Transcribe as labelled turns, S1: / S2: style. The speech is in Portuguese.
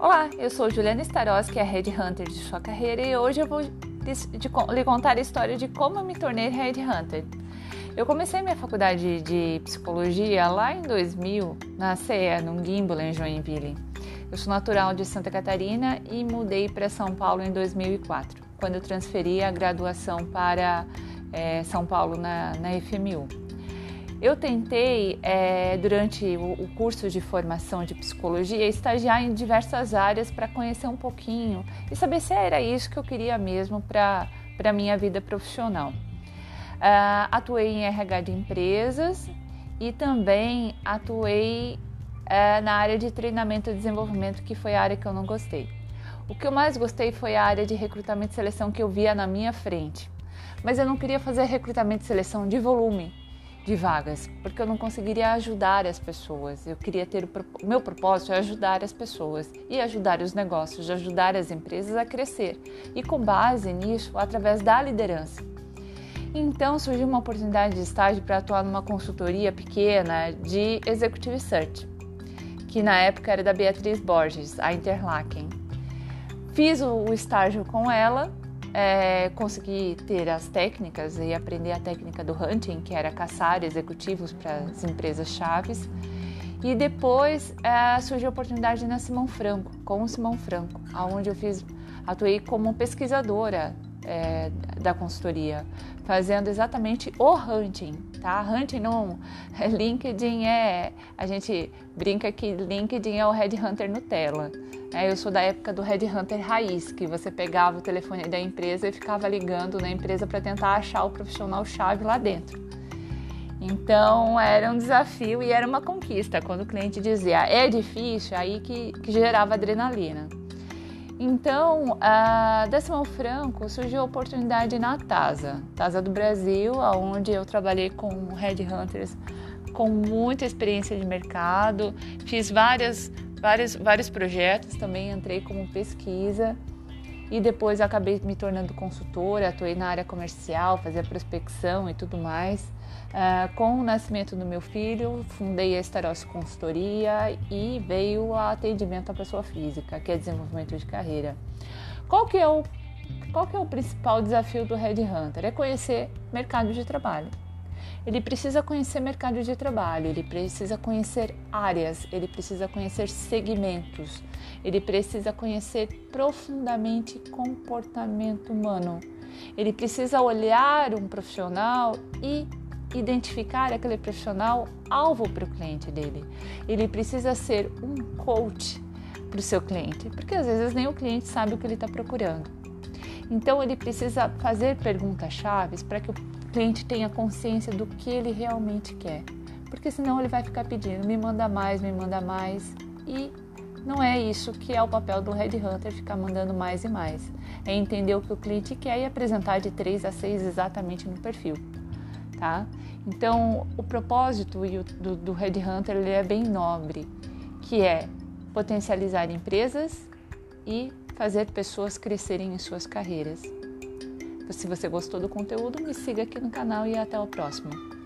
S1: Olá, eu sou Juliana Staroski, a Red Hunter de sua carreira e hoje eu vou lhe contar a história de como eu me tornei Red Hunter. Eu comecei minha faculdade de psicologia lá em 2000, na CE, num Gimbal, em Joinville. Eu sou natural de Santa Catarina e mudei para São Paulo em 2004, quando eu transferi a graduação para é, São Paulo na, na FMU. Eu tentei, é, durante o, curso de formação de psicologia, estagiar em diversas áreas para conhecer um pouquinho e saber se era isso que eu queria mesmo para a minha vida profissional. Uh, atuei em RH de empresas e também atuei uh, na área de treinamento e desenvolvimento, que foi a área que eu não gostei. O que eu mais gostei foi a área de recrutamento e seleção que eu via na minha frente. Mas eu não queria fazer recrutamento e seleção de volume, de vagas, porque eu não conseguiria ajudar as pessoas. Eu queria ter o meu propósito é ajudar as pessoas e ajudar os negócios, ajudar as empresas a crescer. E com base nisso, através da liderança. Então surgiu uma oportunidade de estágio para atuar numa consultoria pequena de Executive Search, que na época era da Beatriz Borges, a Interlaken. Fiz o estágio com ela é, consegui ter as técnicas e aprender a técnica do hunting, que era caçar executivos para as empresas chaves. E depois é, surgiu a oportunidade na Simão Franco, com o Simão Franco, onde eu fiz, atuei como pesquisadora é, da consultoria, fazendo exatamente o hunting, tá? Hunting não, LinkedIn é, a gente brinca que LinkedIn é o Headhunter Nutella. É, eu sou da época do Headhunter raiz, que você pegava o telefone da empresa e ficava ligando na empresa para tentar achar o profissional chave lá dentro. Então era um desafio e era uma conquista. Quando o cliente dizia é difícil, aí que, que gerava adrenalina. Então, da Simão Franco surgiu a oportunidade na TASA, TASA do Brasil, onde eu trabalhei com headhunters com muita experiência de mercado, fiz várias, várias, vários projetos, também entrei como pesquisa e depois acabei me tornando consultora, atuei na área comercial, fazia prospecção e tudo mais. Uh, com o nascimento do meu filho, fundei a Estaros Consultoria e veio o atendimento à pessoa física, que é desenvolvimento de carreira. Qual que é o, qual que é o principal desafio do Red Hunter? É conhecer mercado de trabalho. Ele precisa conhecer mercado de trabalho, ele precisa conhecer áreas, ele precisa conhecer segmentos, ele precisa conhecer profundamente comportamento humano. Ele precisa olhar um profissional e identificar aquele profissional alvo para o cliente dele. Ele precisa ser um coach para o seu cliente, porque às vezes nem o cliente sabe o que ele está procurando. Então ele precisa fazer perguntas chaves para que o cliente tenha consciência do que ele realmente quer, porque senão ele vai ficar pedindo, me manda mais, me manda mais e não é isso que é o papel do Headhunter, ficar mandando mais e mais. É entender o que o cliente quer e apresentar de 3 a 6 exatamente no perfil tá? Então, o propósito do, do Red Hunter ele é bem nobre, que é potencializar empresas e fazer pessoas crescerem em suas carreiras. Se você gostou do conteúdo, me siga aqui no canal e até o próximo.